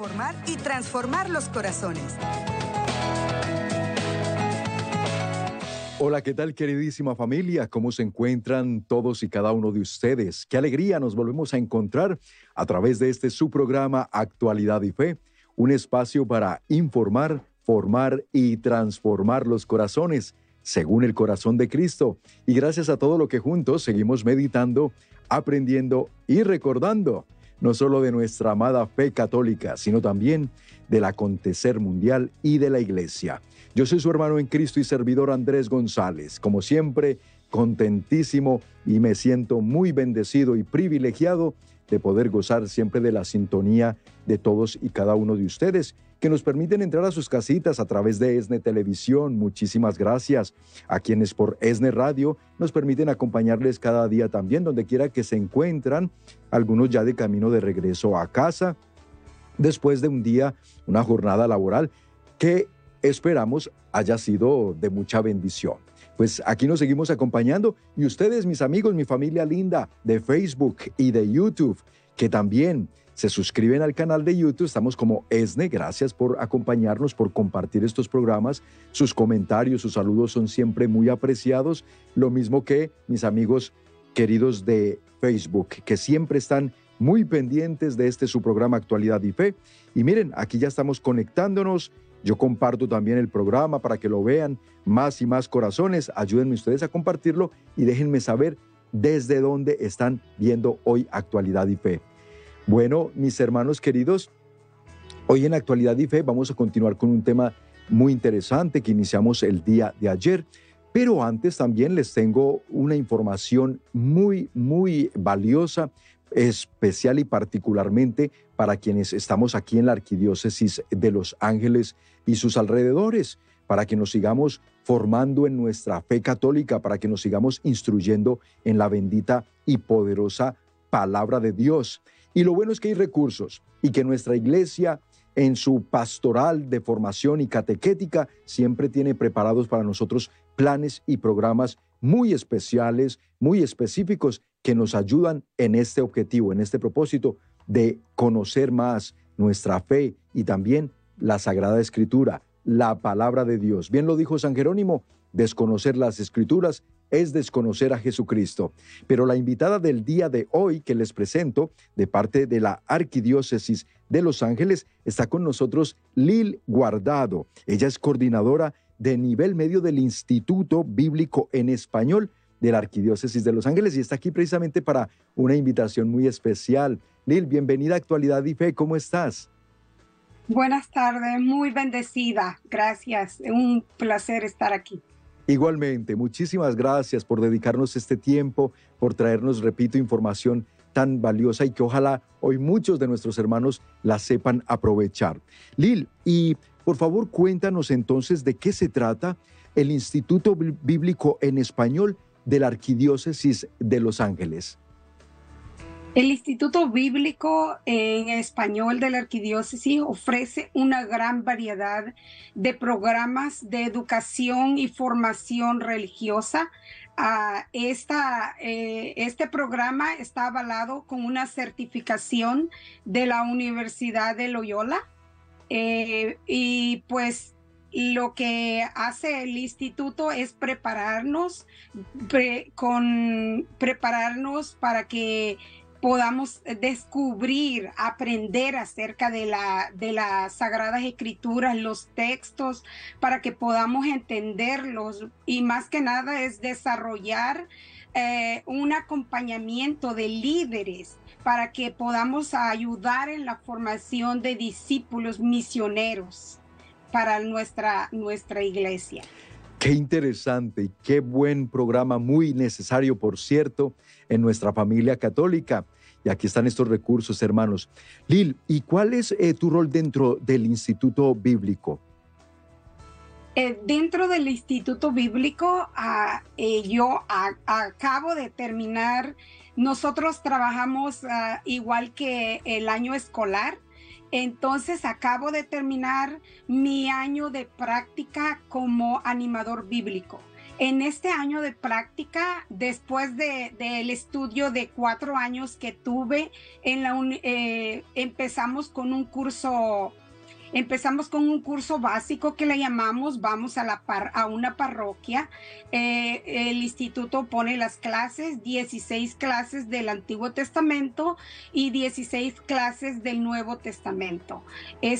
formar y transformar los corazones. Hola, ¿qué tal queridísima familia? ¿Cómo se encuentran todos y cada uno de ustedes? Qué alegría nos volvemos a encontrar a través de este su programa Actualidad y Fe, un espacio para informar, formar y transformar los corazones según el corazón de Cristo. Y gracias a todo lo que juntos seguimos meditando, aprendiendo y recordando, no solo de nuestra amada fe católica, sino también del acontecer mundial y de la iglesia. Yo soy su hermano en Cristo y servidor Andrés González. Como siempre, contentísimo y me siento muy bendecido y privilegiado de poder gozar siempre de la sintonía de todos y cada uno de ustedes que nos permiten entrar a sus casitas a través de ESNE Televisión. Muchísimas gracias a quienes por ESNE Radio nos permiten acompañarles cada día también, donde quiera que se encuentran, algunos ya de camino de regreso a casa, después de un día, una jornada laboral que esperamos haya sido de mucha bendición. Pues aquí nos seguimos acompañando y ustedes, mis amigos, mi familia linda de Facebook y de YouTube, que también se suscriben al canal de YouTube, estamos como ESNE, gracias por acompañarnos, por compartir estos programas, sus comentarios, sus saludos son siempre muy apreciados, lo mismo que mis amigos queridos de Facebook, que siempre están muy pendientes de este su programa Actualidad y Fe. Y miren, aquí ya estamos conectándonos yo comparto también el programa para que lo vean más y más corazones. Ayúdenme ustedes a compartirlo y déjenme saber desde dónde están viendo hoy Actualidad y Fe. Bueno, mis hermanos queridos, hoy en Actualidad y Fe vamos a continuar con un tema muy interesante que iniciamos el día de ayer. Pero antes también les tengo una información muy, muy valiosa especial y particularmente para quienes estamos aquí en la Arquidiócesis de Los Ángeles y sus alrededores, para que nos sigamos formando en nuestra fe católica, para que nos sigamos instruyendo en la bendita y poderosa palabra de Dios. Y lo bueno es que hay recursos y que nuestra iglesia en su pastoral de formación y catequética siempre tiene preparados para nosotros planes y programas muy especiales, muy específicos que nos ayudan en este objetivo, en este propósito de conocer más nuestra fe y también la Sagrada Escritura, la palabra de Dios. Bien lo dijo San Jerónimo, desconocer las Escrituras es desconocer a Jesucristo. Pero la invitada del día de hoy que les presento, de parte de la Arquidiócesis de Los Ángeles, está con nosotros Lil Guardado. Ella es coordinadora de nivel medio del Instituto Bíblico en Español de la Arquidiócesis de Los Ángeles y está aquí precisamente para una invitación muy especial. Lil, bienvenida a Actualidad y Fe, ¿cómo estás? Buenas tardes, muy bendecida, gracias, un placer estar aquí. Igualmente, muchísimas gracias por dedicarnos este tiempo, por traernos, repito, información tan valiosa y que ojalá hoy muchos de nuestros hermanos la sepan aprovechar. Lil, y por favor cuéntanos entonces de qué se trata el Instituto Bíblico en Español de la Arquidiócesis de Los Ángeles. El Instituto Bíblico en Español de la Arquidiócesis ofrece una gran variedad de programas de educación y formación religiosa. Ah, esta, eh, este programa está avalado con una certificación de la Universidad de Loyola eh, y pues lo que hace el instituto es prepararnos con prepararnos para que podamos descubrir, aprender acerca de la de las sagradas escrituras, los textos para que podamos entenderlos y más que nada es desarrollar eh, un acompañamiento de líderes para que podamos ayudar en la formación de discípulos misioneros para nuestra, nuestra iglesia. Qué interesante y qué buen programa, muy necesario, por cierto, en nuestra familia católica. Y aquí están estos recursos, hermanos. Lil, ¿y cuál es eh, tu rol dentro del Instituto Bíblico? Eh, dentro del Instituto Bíblico, ah, eh, yo acabo de terminar, nosotros trabajamos ah, igual que el año escolar, entonces acabo de terminar mi año de práctica como animador bíblico. En este año de práctica, después del de, estudio de cuatro años que tuve, en la eh, empezamos con un curso Empezamos con un curso básico que le llamamos Vamos a, la par a una parroquia. Eh, el instituto pone las clases, 16 clases del Antiguo Testamento y 16 clases del Nuevo Testamento. Uh,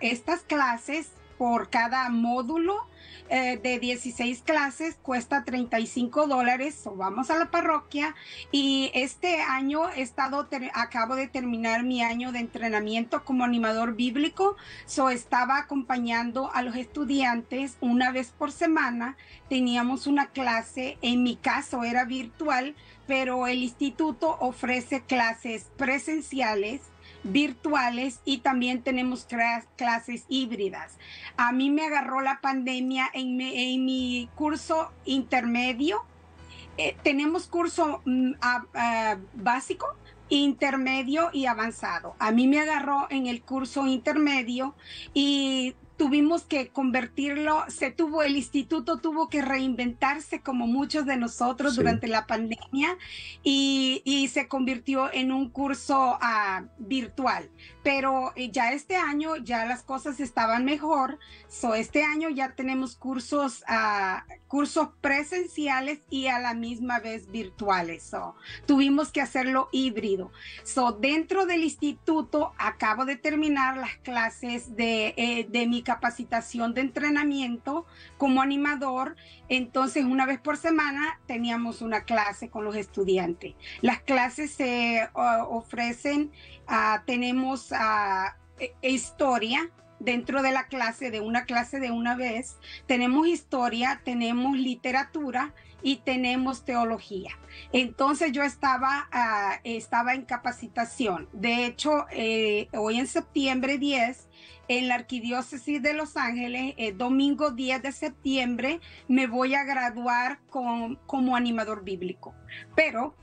estas clases por cada módulo eh, de 16 clases cuesta 35 dólares. vamos a la parroquia y este año he estado, acabo de terminar mi año de entrenamiento como animador bíblico. So estaba acompañando a los estudiantes una vez por semana. Teníamos una clase, en mi caso era virtual, pero el instituto ofrece clases presenciales virtuales y también tenemos clases híbridas. A mí me agarró la pandemia en mi, curso intermedio. Eh, tenemos curso mm, básico, intermedio y avanzado. A mí me agarró en el curso intermedio y tuvimos que convertirlo, se tuvo, el instituto tuvo que reinventarse como muchos de nosotros durante la pandemia y, se convirtió en un curso ah, virtual. Pero eh, ya este año ya las cosas estaban mejor, so este año ya tenemos cursos, uh, cursos presenciales y a la misma vez virtuales. So, tuvimos que hacerlo híbrido. So, dentro del instituto acabo de terminar las clases de, eh, de mi capacitación de entrenamiento como animador. Entonces, una vez por semana teníamos una clase con los estudiantes. Las clases se ofrecen, uh, tenemos uh, historia, dentro de la clase, de una clase de una vez, tenemos historia, tenemos literatura y tenemos teología. Entonces yo estaba, uh, estaba en capacitación. De hecho, eh, hoy en septiembre 10, en la Arquidiócesis de Los Ángeles, eh, domingo 10 de septiembre, me voy a graduar como animador bíblico. Pero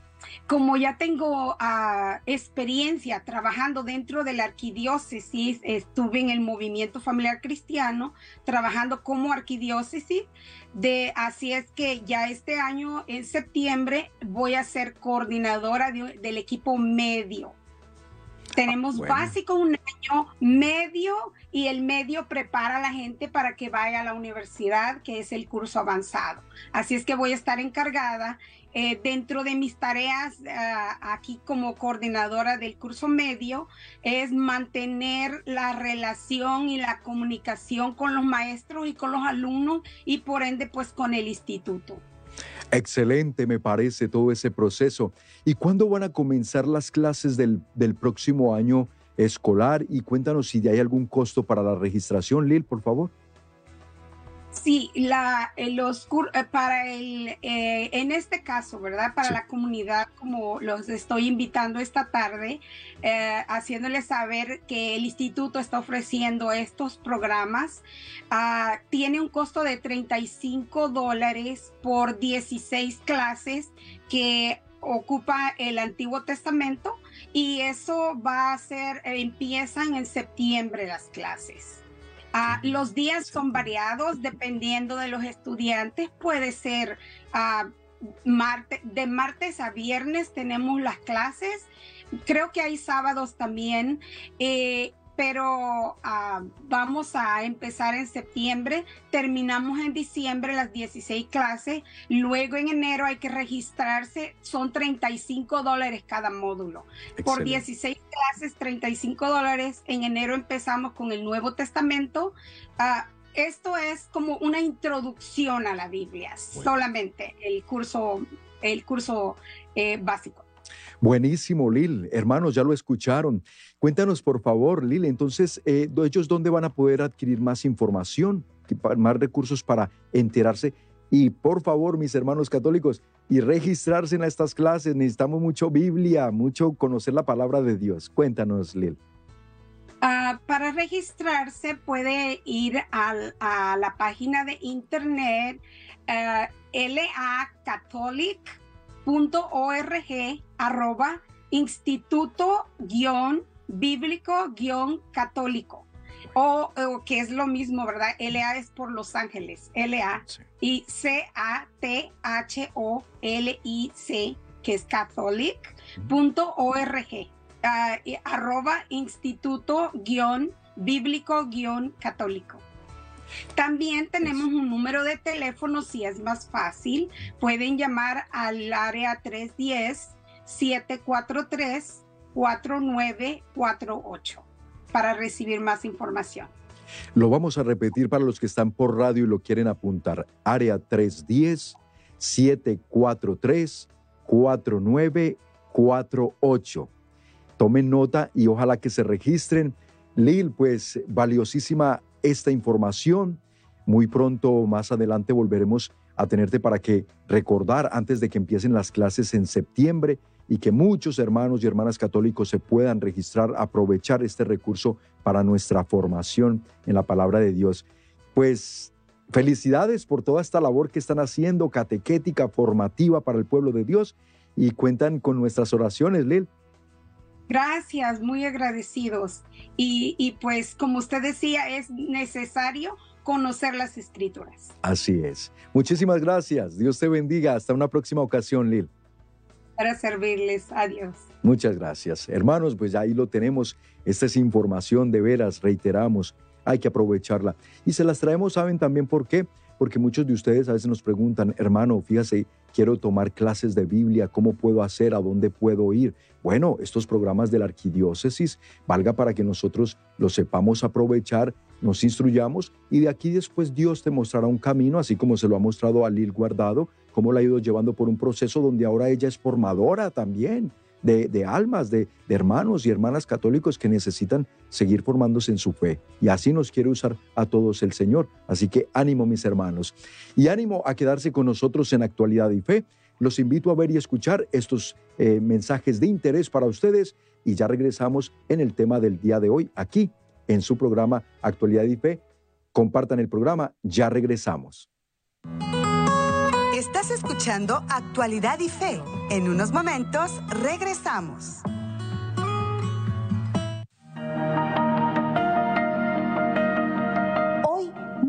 como ya tengo ah, experiencia trabajando dentro de la arquidiócesis, estuve en el movimiento familiar cristiano, trabajando como arquidiócesis, de, así es que ya este año, en septiembre, voy a ser coordinadora del equipo medio. Tenemos ah, básico un año, medio y el medio prepara a la gente para que vaya a la universidad, que es el curso avanzado. Así es que voy a estar encargada eh, dentro de mis tareas ah, aquí como coordinadora del curso medio es mantener la relación y la comunicación con los maestros y con los alumnos y por ende pues con el instituto. Excelente, me parece todo ese proceso. ¿Y cuándo van a comenzar las clases del, del próximo año escolar? Y cuéntanos si hay algún costo para la registración, Lil, por favor. Sí, la, eh, los, eh, para el, eh, en este caso, ¿verdad? Para la comunidad, como los estoy invitando esta tarde, haciéndoles saber que el instituto está ofreciendo estos programas, ah, tiene un costo de 35 dólares por 16 clases que ocupa el Antiguo Testamento y eso va a ser, empiezan en septiembre las clases. Ah, los días son variados dependiendo de los estudiantes. Puede ser uh, de martes a viernes tenemos las clases. Creo que hay sábados también. Eh, pero ah, vamos a empezar en septiembre, terminamos en diciembre las 16 clases, luego en enero hay que registrarse, son 35 dólares cada módulo. Por 16 clases, 35 dólares, en enero empezamos con el Nuevo Testamento. Ah, esto es como una introducción a la Biblia, solamente el curso, el curso eh, básico. Buenísimo, Lil. Hermanos, ya lo escucharon. Cuéntanos, por favor, Lil, entonces, eh, ¿ellos dónde van a poder adquirir más información, más recursos para enterarse? Y por favor, mis hermanos católicos, y registrarse en estas clases. Necesitamos mucho Biblia, mucho conocer la palabra de Dios. Cuéntanos, Lil. Ah, para registrarse puede ir a la página de internet uh, lacatholic.org arroba instituto guion bíblico guion católico. o, que es lo mismo, ¿verdad? LA es por Los Ángeles, LA, y C-A-T-H-O-L-I-C, que es catholic.org, ah, arroba instituto guion bíblico guion católico. También tenemos un número de teléfono, si es más fácil, pueden llamar al área 310-743-4948 para recibir más información. Lo vamos a repetir para los que están por radio y lo quieren apuntar. Área 310-743-4948. Tomen nota y ojalá que se registren. Lil, pues valiosísima esta información. Muy pronto, más adelante, volveremos a tenerte para que recordar antes de que empiecen las clases en septiembre y que muchos hermanos y hermanas católicos se puedan registrar, aprovechar este recurso para nuestra formación en la palabra de Dios. Pues felicidades por toda esta labor que están haciendo, catequética, formativa para el pueblo de Dios y cuentan con nuestras oraciones, Lil. Gracias, muy agradecidos. Y, y, pues como usted decía, es necesario conocer las escrituras. Así es. Muchísimas gracias. Dios te bendiga. Hasta una próxima ocasión, Lil. Para servirles. Adiós. Muchas gracias. Hermanos, pues ahí lo tenemos. Esta es información de veras, reiteramos. Hay que aprovecharla. Y se las traemos, ¿saben también por qué? Porque muchos de ustedes a veces nos preguntan, hermano, fíjese, quiero tomar clases de Biblia, ¿cómo puedo hacer? ¿A dónde puedo ir? Bueno, estos programas de la arquidiócesis valga para que nosotros los sepamos aprovechar, nos instruyamos y de aquí después Dios te mostrará un camino, así como se lo ha mostrado a Lil Guardado, cómo la ha ido llevando por un proceso donde ahora ella es formadora también de, almas, de, de, hermanos y hermanas católicos que necesitan seguir formándose en su fe. Y así nos quiere usar a todos el Señor. Así que ánimo mis hermanos. Y ánimo a quedarse con nosotros en actualidad y fe. Los invito a ver y escuchar estos eh, mensajes de interés para ustedes y ya regresamos en el tema del día de hoy aquí en su programa Actualidad y Fe. Compartan el programa, ya regresamos. Estás escuchando Actualidad y Fe. En unos momentos regresamos.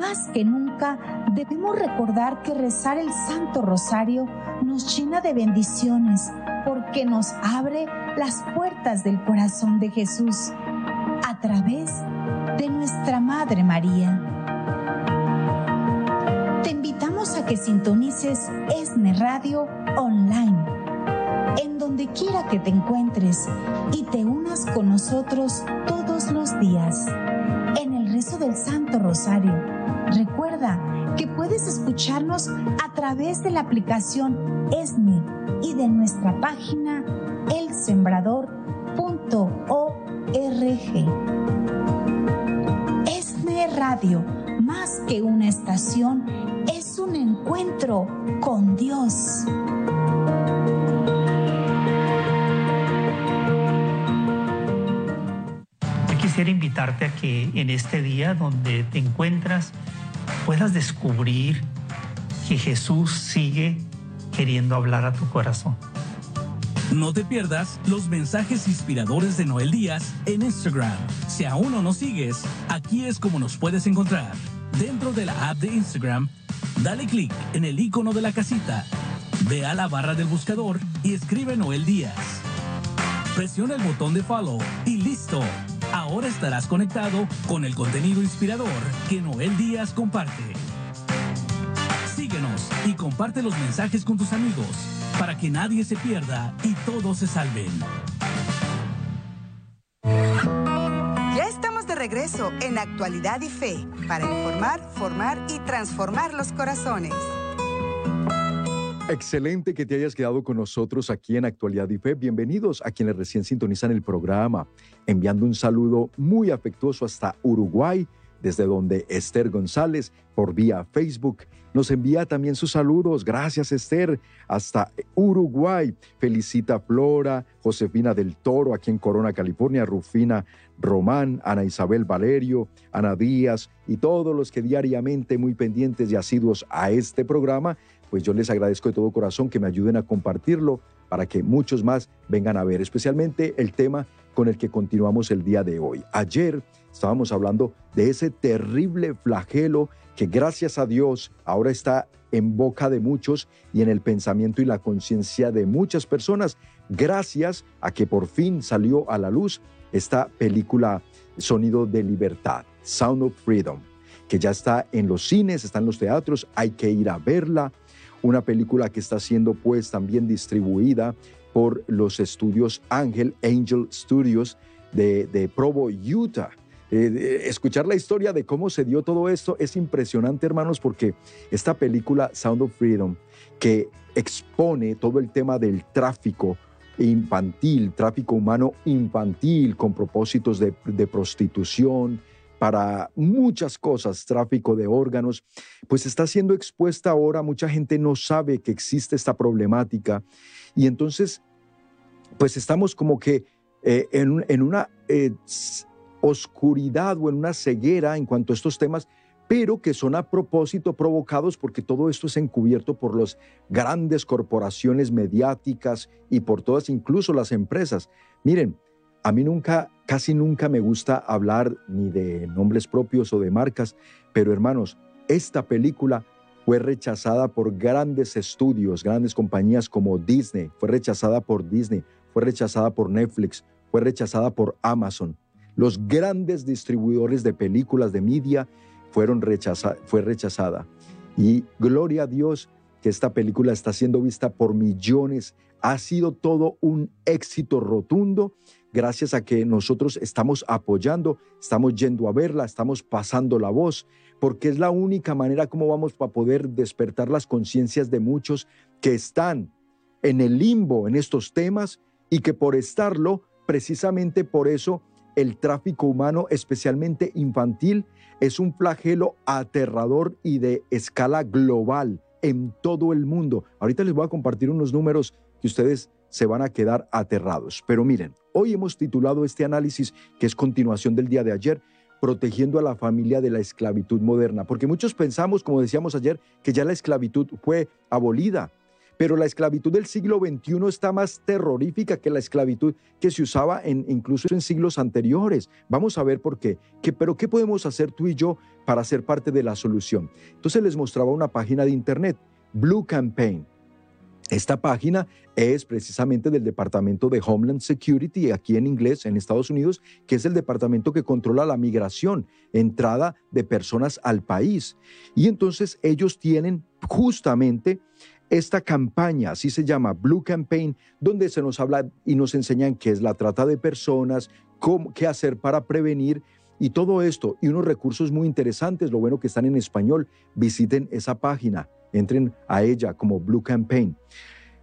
Más que nunca, debemos recordar que rezar el Santo Rosario nos llena de bendiciones porque nos abre las puertas del corazón de Jesús a través de nuestra Madre María. A que sintonices ESNE Radio Online, en donde quiera que te encuentres y te unas con nosotros todos los días del Santo Rosario. Recuerda que puedes escucharnos a través de la aplicación ESNE y de nuestra página elsembrador.org. ESNE Radio, más que una estación, un encuentro con Dios. Quisiera invitarte a que en este día donde te encuentras puedas descubrir que Jesús sigue queriendo hablar a tu corazón. No te pierdas los mensajes inspiradores de Noel Díaz en Instagram. Si aún no nos sigues, aquí es como nos puedes encontrar. Dentro de la app de Instagram, Dale clic en el icono de la casita, ve a la barra del buscador y escribe Noel Díaz. Presiona el botón de follow y listo. Ahora estarás conectado con el contenido inspirador que Noel Díaz comparte. Síguenos y comparte los mensajes con tus amigos para que nadie se pierda y todos se salven. regreso en Actualidad y Fe para informar, formar y transformar los corazones. Excelente que te hayas quedado con nosotros aquí en Actualidad y Fe. Bienvenidos a quienes recién sintonizan el programa. Enviando un saludo muy afectuoso hasta Uruguay, desde donde Esther González, por vía Facebook, nos envía también sus saludos. Gracias, Esther. Hasta Uruguay. Felicita Flora, Josefina del Toro, aquí en Corona, California, Rufina Román, Ana Isabel Valerio, Ana Díaz y todos los que diariamente muy pendientes y asiduos a este programa, pues yo les agradezco de todo corazón que me ayuden a compartirlo para que muchos más vengan a ver, especialmente el tema con el que continuamos el día de hoy. Ayer estábamos hablando de ese terrible flagelo que gracias a Dios ahora está en boca de muchos y en el pensamiento y la conciencia de muchas personas, gracias a que por fin salió a la luz esta película Sonido de Libertad, Sound of Freedom, que ya está en los cines, está en los teatros, hay que ir a verla. Una película que está siendo pues también distribuida por los estudios Ángel, Angel Studios de, de Provo, Utah. Eh, escuchar la historia de cómo se dio todo esto es impresionante, hermanos, porque esta película Sound of Freedom, que expone todo el tema del tráfico infantil, tráfico humano infantil con propósitos de, de prostitución, para muchas cosas, tráfico de órganos, pues está siendo expuesta ahora, mucha gente no sabe que existe esta problemática y entonces, pues estamos como que eh, en, una eh, oscuridad o en una ceguera en cuanto a estos temas, pero que son a propósito provocados porque todo esto es encubierto por las grandes corporaciones mediáticas y por todas, incluso las empresas. Miren, a mí nunca, casi nunca me gusta hablar ni de nombres propios o de marcas, pero hermanos, esta película fue rechazada por grandes estudios, grandes compañías como Disney, fue rechazada por Disney, fue rechazada por Netflix, fue rechazada por Amazon. Los grandes distribuidores de películas de media fueron rechazada, fue rechazada. Y gloria a Dios que esta película está siendo vista por millones. Ha sido todo un éxito rotundo gracias a que nosotros estamos apoyando, estamos yendo a verla, estamos pasando la voz, porque es la única manera como vamos para poder despertar las conciencias de muchos que están en el limbo en estos temas y que por estarlo, precisamente por eso, el tráfico humano, especialmente infantil, es un flagelo aterrador y de escala global en todo el mundo. Ahorita les voy a compartir unos números que ustedes se van a quedar aterrados. Pero miren, hoy hemos titulado este análisis, que es continuación del día de ayer, protegiendo a la familia de la esclavitud moderna, porque muchos pensamos, como decíamos ayer, que ya la esclavitud fue abolida, pero la esclavitud del siglo XXI está más terrorífica que la esclavitud que se usaba incluso en siglos anteriores. Vamos a ver por qué. ¿Qué. Pero ¿qué podemos hacer tú y yo para ser parte de la solución? Entonces les mostraba una página de internet, Blue Campaign. Esta página es precisamente del Departamento de Homeland Security, aquí en inglés, en Estados Unidos, que es el departamento que controla la migración, entrada de personas al país. Y entonces ellos tienen justamente esta campaña, así se llama Blue Campaign, donde se nos habla y nos enseñan qué es la trata de personas, qué hacer para prevenir y todo esto. Y unos recursos muy interesantes, lo bueno que están en español, visiten esa página, entren a ella como Blue Campaign.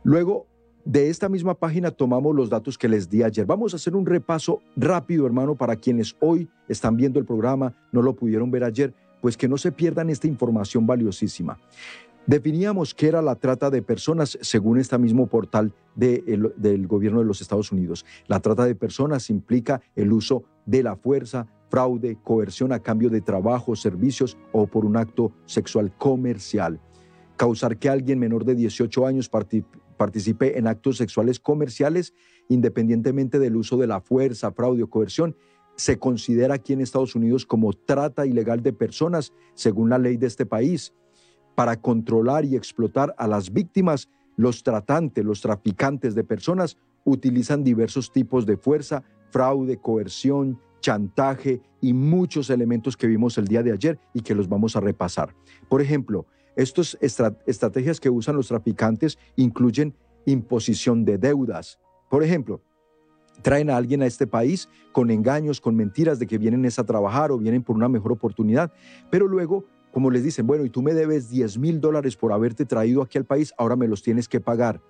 Luego, de esta misma página tomamos los datos que les di ayer. Vamos a hacer un repaso rápido, hermano, para quienes hoy están viendo el programa, no lo pudieron ver ayer, pues que no se pierdan esta información valiosísima. Definíamos qué era la trata de personas según este mismo portal del gobierno de los Estados Unidos. La trata de personas implica el uso de la fuerza, fraude, coerción a cambio de trabajo, servicios o por un acto sexual comercial. Causar que alguien menor de 18 años participe en actos sexuales comerciales independientemente del uso de la fuerza, fraude o coerción se considera aquí en Estados Unidos como trata ilegal de personas según la ley de este país para controlar y explotar a las víctimas, los tratantes, los traficantes de personas utilizan diversos tipos de fuerza, fraude, coerción, chantaje y muchos elementos que vimos el día de ayer y que los vamos a repasar. Por ejemplo, estas estrategias que usan los traficantes incluyen imposición de deudas. Por ejemplo, traen a alguien a este país con engaños, con mentiras de que vienen a trabajar o vienen por una mejor oportunidad, pero luego como les dicen, bueno, y tú me debes 10 mil dólares por haberte traído aquí al país, ahora me los tienes que pagar.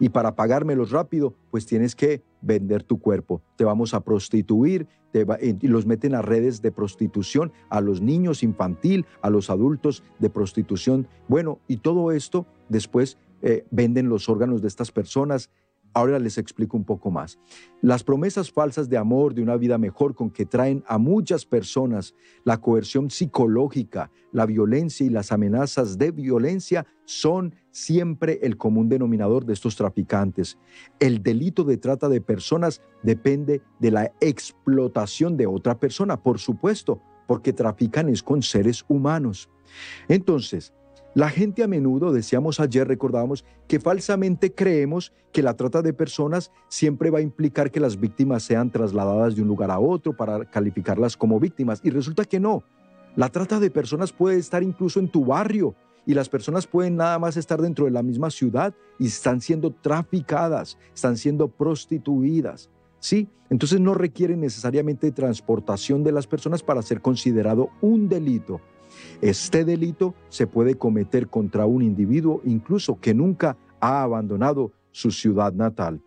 Y para pagármelos rápido, pues tienes que vender tu cuerpo. Te vamos a prostituir y los meten a redes de prostitución, a los niños infantil, a los adultos de prostitución. Bueno, y todo esto después eh, venden los órganos de estas personas, Ahora les explico un poco más. Las promesas falsas de amor, de una vida mejor, con que traen a muchas personas la coerción psicológica, la violencia y las amenazas de violencia son siempre el común denominador de estos traficantes. El delito de trata de personas depende de la explotación de otra persona, por supuesto, porque trafican es con seres humanos. Entonces, la gente a menudo, decíamos ayer, recordábamos, que falsamente creemos que la trata de personas siempre va a implicar que las víctimas sean trasladadas de un lugar a otro para calificarlas como víctimas. Y resulta que no. La trata de personas puede estar incluso en tu barrio y las personas pueden nada más estar dentro de la misma ciudad y están siendo traficadas, están siendo prostituidas. ¿Sí? Entonces no requiere necesariamente transportación de las personas para ser considerado un delito. Este delito se puede cometer contra un individuo incluso que nunca ha abandonado su ciudad natal.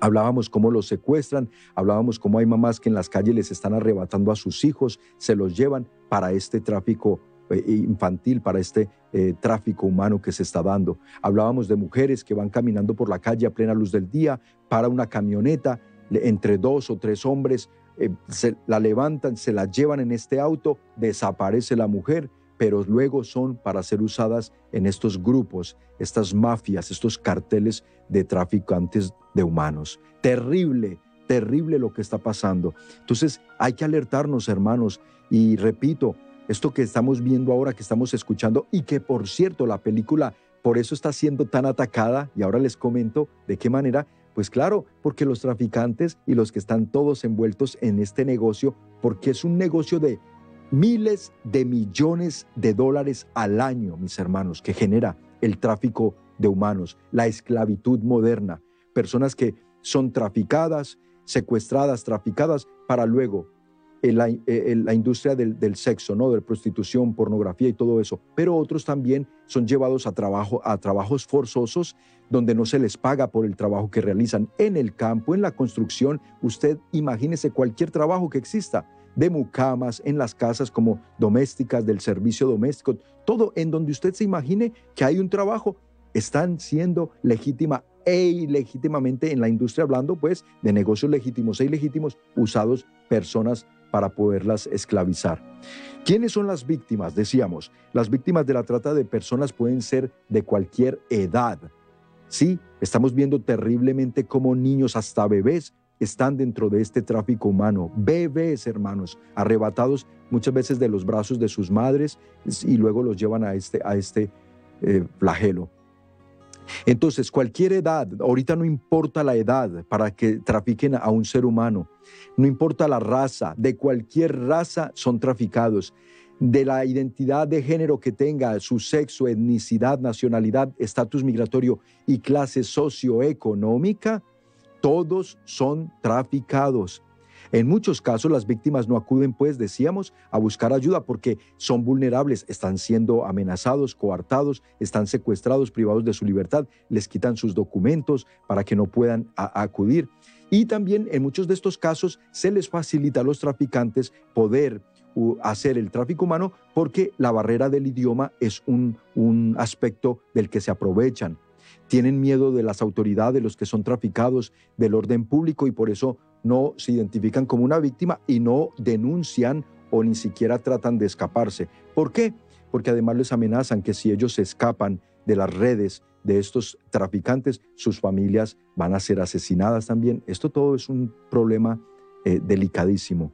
Hablábamos cómo los secuestran, hablábamos cómo hay mamás que en las calles les están arrebatando a sus hijos, se los llevan para este tráfico eh, infantil, para este eh, tráfico humano que se está dando. Hablábamos de mujeres que van caminando por la calle a plena luz del día para una camioneta entre dos o tres hombres eh, se la levantan, se la llevan en este auto, desaparece la mujer, pero luego son para ser usadas en estos grupos, estas mafias, estos carteles de traficantes de humanos. Terrible, terrible lo que está pasando. Entonces hay que alertarnos, hermanos, y repito, esto que estamos viendo ahora, que estamos escuchando, y que por cierto la película por eso está siendo tan atacada, y ahora les comento de qué manera, pues claro, porque los traficantes y los que están todos envueltos en este negocio, porque es un negocio de miles de millones de dólares al año, mis hermanos, que genera el tráfico de humanos, la esclavitud moderna, personas que son traficadas, secuestradas, traficadas, para luego en la, industria del, del, sexo, ¿no? de prostitución, pornografía y todo eso, pero otros también son llevados a, trabajo, a trabajos forzosos donde no se les paga por el trabajo que realizan en el campo, en la construcción. Usted imagínese cualquier trabajo que exista, de mucamas, en las casas como domésticas, del servicio doméstico, todo en donde usted se imagine que hay un trabajo, están siendo legítima e ilegítimamente en la industria hablando pues de negocios legítimos e ilegítimos usados personas para poderlas esclavizar. ¿Quiénes son las víctimas? Decíamos, las víctimas de la trata de personas pueden ser de cualquier edad. Sí, estamos viendo terriblemente cómo niños hasta bebés están dentro de este tráfico humano. Bebés, hermanos, arrebatados muchas veces de los brazos de sus madres y luego los llevan a este, este eh, flagelo. Entonces, cualquier edad, ahorita no importa la edad para que trafiquen a un ser humano, no importa la raza, de cualquier raza son traficados, de la identidad de género que tenga, su sexo, etnicidad, nacionalidad, estatus migratorio y clase socioeconómica, todos son traficados. En muchos casos las víctimas no acuden, pues, decíamos, a buscar ayuda porque son vulnerables, están siendo amenazados, coartados, están secuestrados, privados de su libertad, les quitan sus documentos para que no puedan acudir. Y también en muchos de estos casos se les facilita a los traficantes poder hacer el tráfico humano porque la barrera del idioma es un, un aspecto del que se aprovechan. Tienen miedo de las autoridades, de los que son traficados, del orden público y por eso no se identifican como una víctima y no denuncian o ni siquiera tratan de escaparse. ¿Por qué? Porque además les amenazan que si ellos se escapan de las redes de estos traficantes, sus familias van a ser asesinadas también. Esto todo es un problema eh, delicadísimo.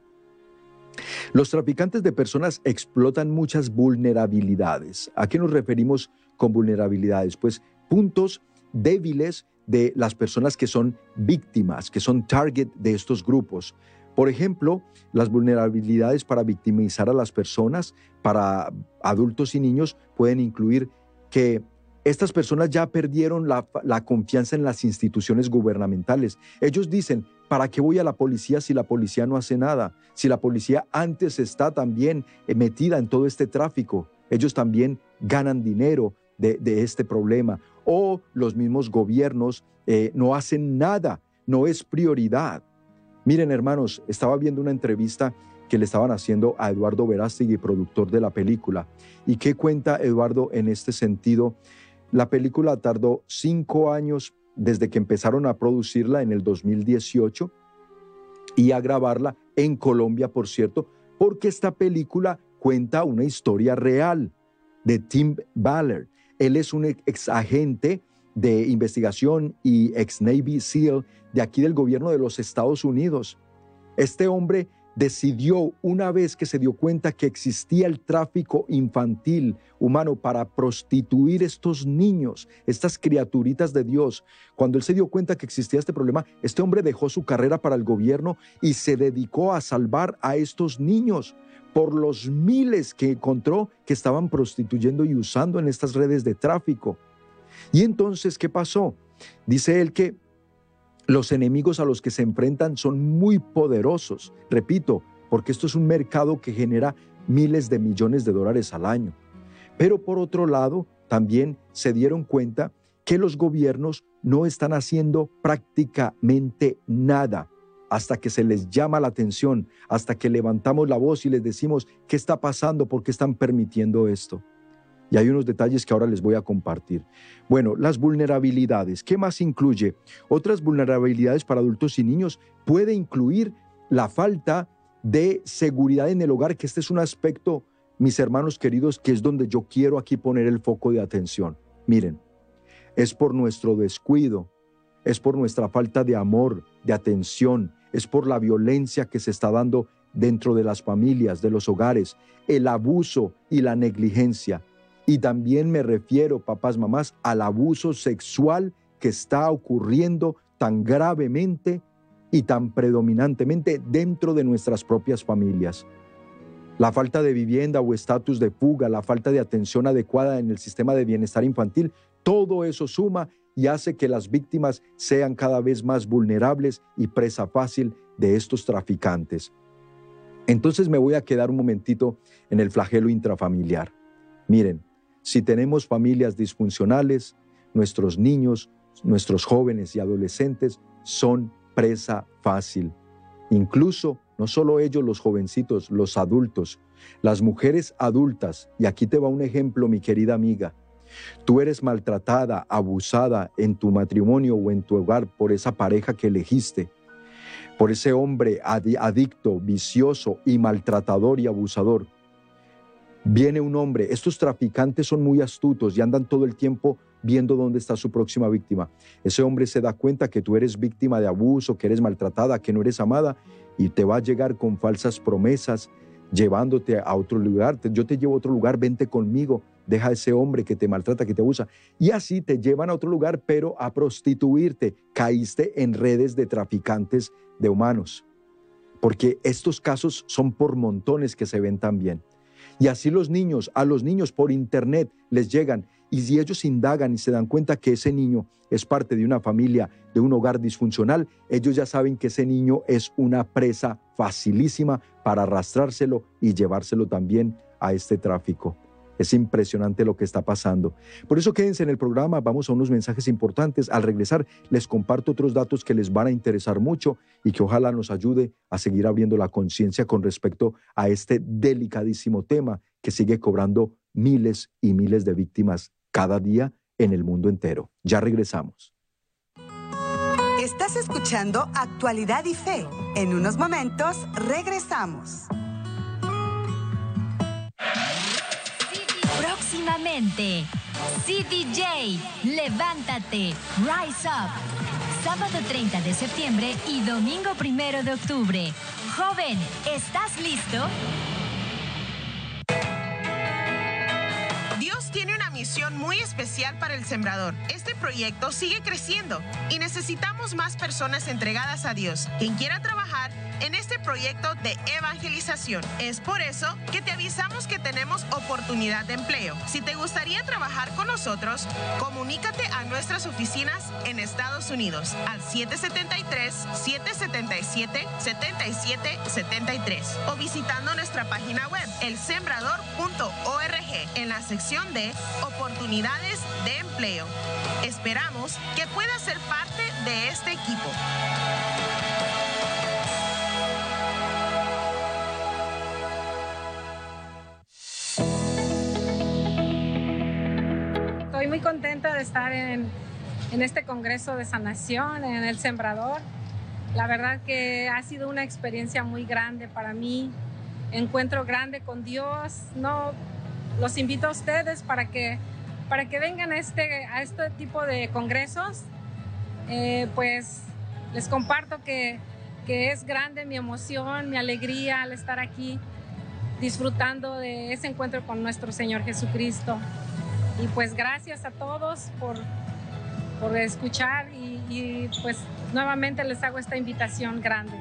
Los traficantes de personas explotan muchas vulnerabilidades. ¿A qué nos referimos con vulnerabilidades? Pues puntos débiles de las personas que son víctimas, que son target de estos grupos. Por ejemplo, las vulnerabilidades para victimizar a las personas, para adultos y niños, pueden incluir que estas personas ya perdieron la, confianza en las instituciones gubernamentales. Ellos dicen, ¿para qué voy a la policía si la policía no hace nada? Si la policía antes está también eh, metida en todo este tráfico, ellos también ganan dinero de, este problema. O los mismos gobiernos eh, no hacen nada, no es prioridad. Miren, hermanos, estaba viendo una entrevista que le estaban haciendo a Eduardo Verástegui, productor de la película. ¿Y qué cuenta Eduardo en este sentido? La película tardó cinco años desde que empezaron a producirla en el 2018 y a grabarla en Colombia, por cierto, porque esta película cuenta una historia real de Tim Ballard. Él es un ex agente de investigación y ex Navy SEAL de aquí del gobierno de los Estados Unidos. Este hombre decidió una vez que se dio cuenta que existía el tráfico infantil humano para prostituir estos niños, estas criaturitas de Dios, cuando él se dio cuenta que existía este problema, este hombre dejó su carrera para el gobierno y se dedicó a salvar a estos niños por los miles que encontró que estaban prostituyendo y usando en estas redes de tráfico. Y entonces, ¿qué pasó? Dice él que los enemigos a los que se enfrentan son muy poderosos, repito, porque esto es un mercado que genera miles de millones de dólares al año. Pero por otro lado, también se dieron cuenta que los gobiernos no están haciendo prácticamente nada hasta que se les llama la atención, hasta que levantamos la voz y les decimos, ¿qué está pasando? ¿Por qué están permitiendo esto? Y hay unos detalles que ahora les voy a compartir. Bueno, las vulnerabilidades. ¿Qué más incluye? Otras vulnerabilidades para adultos y niños puede incluir la falta de seguridad en el hogar, que este es un aspecto, mis hermanos queridos, que es donde yo quiero aquí poner el foco de atención. Miren, es por nuestro descuido, es por nuestra falta de amor, de atención, es por la violencia que se está dando dentro de las familias, de los hogares, el abuso y la negligencia. Y también me refiero, papás, mamás, al abuso sexual que está ocurriendo tan gravemente y tan predominantemente dentro de nuestras propias familias. La falta de vivienda o estatus de fuga, la falta de atención adecuada en el sistema de bienestar infantil, todo eso suma y hace que las víctimas sean cada vez más vulnerables y presa fácil de estos traficantes. Entonces me voy a quedar un momentito en el flagelo intrafamiliar. Miren, si tenemos familias disfuncionales, nuestros niños, nuestros jóvenes y adolescentes son presa fácil. Incluso, no solo ellos, los jovencitos, los adultos, las mujeres adultas, y aquí te va un ejemplo, mi querida amiga, Tú eres maltratada, abusada en tu matrimonio o en tu hogar por esa pareja que elegiste, por ese hombre adicto, vicioso y maltratador y abusador viene un hombre, estos traficantes son muy astutos y andan todo el tiempo viendo dónde está su próxima víctima. Ese hombre se da cuenta que tú eres víctima de abuso, que eres maltratada, que no eres amada y te va a llegar con falsas promesas, llevándote a otro lugar. Yo te llevo a otro lugar, vente conmigo, deja a ese hombre que te maltrata, que te abusa. Y así te llevan a otro lugar, pero a prostituirte. Caíste en redes de traficantes de humanos. Porque estos casos son por montones que se ven también. Y así los niños, a los niños por internet les llegan y si ellos indagan y se dan cuenta que ese niño es parte de una familia, de un hogar disfuncional, ellos ya saben que ese niño es una presa facilísima para arrastrárselo y llevárselo también a este tráfico. Es impresionante lo que está pasando. Por eso quédense en el programa, vamos a unos mensajes importantes. Al regresar les comparto otros datos que les van a interesar mucho y que ojalá nos ayude a seguir abriendo la conciencia con respecto a este delicadísimo tema que sigue cobrando miles y miles de víctimas cada día en el mundo entero. Ya regresamos. Estás escuchando Actualidad y Fe. En unos momentos regresamos. Próximamente, CDJ, levántate, rise up. Sábado 30 de septiembre y domingo 1 de octubre. Joven, ¿estás listo? tiene una misión muy especial para el sembrador. Este proyecto sigue creciendo y necesitamos más personas entregadas a Dios. Quien quiera trabajar en este proyecto de evangelización. Es por eso que te avisamos que tenemos oportunidad de empleo. Si te gustaría trabajar con nosotros, comunícate a nuestras oficinas en Estados Unidos al 773-777-7773 o visitando nuestra página web elsembrador.org en la sección de oportunidades de empleo. Esperamos que puedas ser parte de este equipo. Muy contenta de estar en en este Congreso de Sanación, en El Sembrador. La verdad que ha sido una experiencia muy grande para mí, encuentro grande con Dios. No, los invito a ustedes para que, para que vengan a este, a este tipo de congresos. Eh, pues les comparto que, que es grande mi emoción, mi alegría al estar aquí disfrutando de ese encuentro con nuestro Señor Jesucristo. Y pues gracias a todos por, por escuchar y, y pues nuevamente les hago esta invitación grande.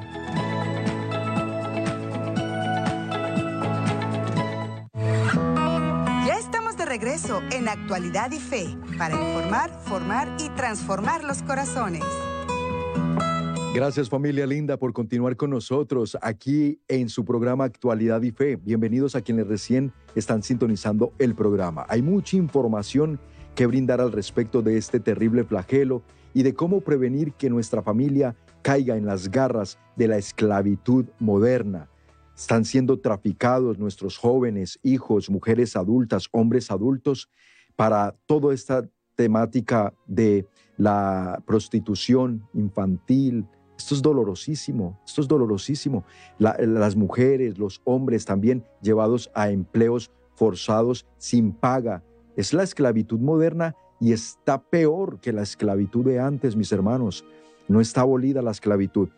Ya estamos de regreso en Actualidad y Fe para informar, formar y transformar los corazones. Gracias familia linda por continuar con nosotros aquí en su programa Actualidad y Fe. Bienvenidos a quienes recién están sintonizando el programa. Hay mucha información que brindar al respecto de este terrible flagelo y de cómo prevenir que nuestra familia caiga en las garras de la esclavitud moderna. Están siendo traficados nuestros jóvenes, hijos, mujeres adultas, hombres adultos para toda esta temática de la prostitución infantil, esto es dolorosísimo, esto es dolorosísimo. las mujeres, los hombres también llevados a empleos forzados sin paga. Es la esclavitud moderna y está peor que la esclavitud de antes, mis hermanos. No está abolida la esclavitud.